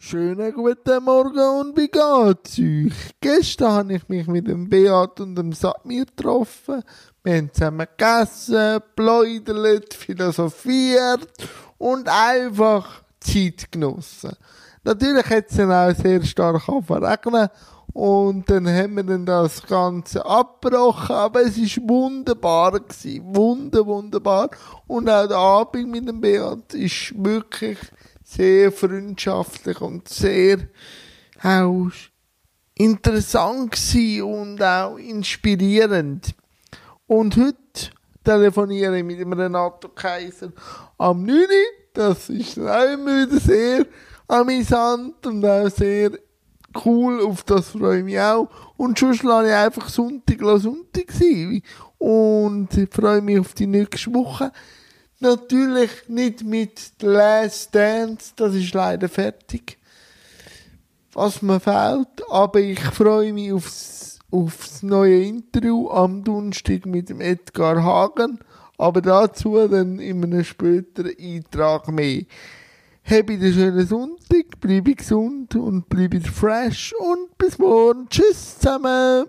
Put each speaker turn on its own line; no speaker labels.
Schönen guten Morgen und wie geht's euch? Gestern habe ich mich mit dem Beat und dem Samir getroffen. Wir haben zusammen gegessen, pläudert, philosophiert und einfach Zeit genossen. Natürlich hat es dann auch sehr stark verregnet und dann haben wir dann das Ganze abgebrochen, aber es ist wunderbar. Wunder, wunderbar. Und auch der Abend mit dem Beat ist wirklich sehr freundschaftlich und sehr auch interessant und auch inspirierend. Und heute telefoniere ich mit dem Renato Kaiser am 9. Das ist immer wieder sehr amüsant und auch sehr cool. Auf das freue ich mich auch. Und schon schlage ich einfach Sonntag Sonntag sein. Und ich freue mich auf die nächste Woche. Natürlich nicht mit The Last Dance, das ist leider fertig. Was mir fehlt, aber ich freue mich aufs, aufs neue Interview am Donnerstag mit dem Edgar Hagen. Aber dazu dann in einem späteren Eintrag mehr. Habt einen schönen Sonntag, bleibe gesund und bleibe fresh und bis morgen. Tschüss zusammen.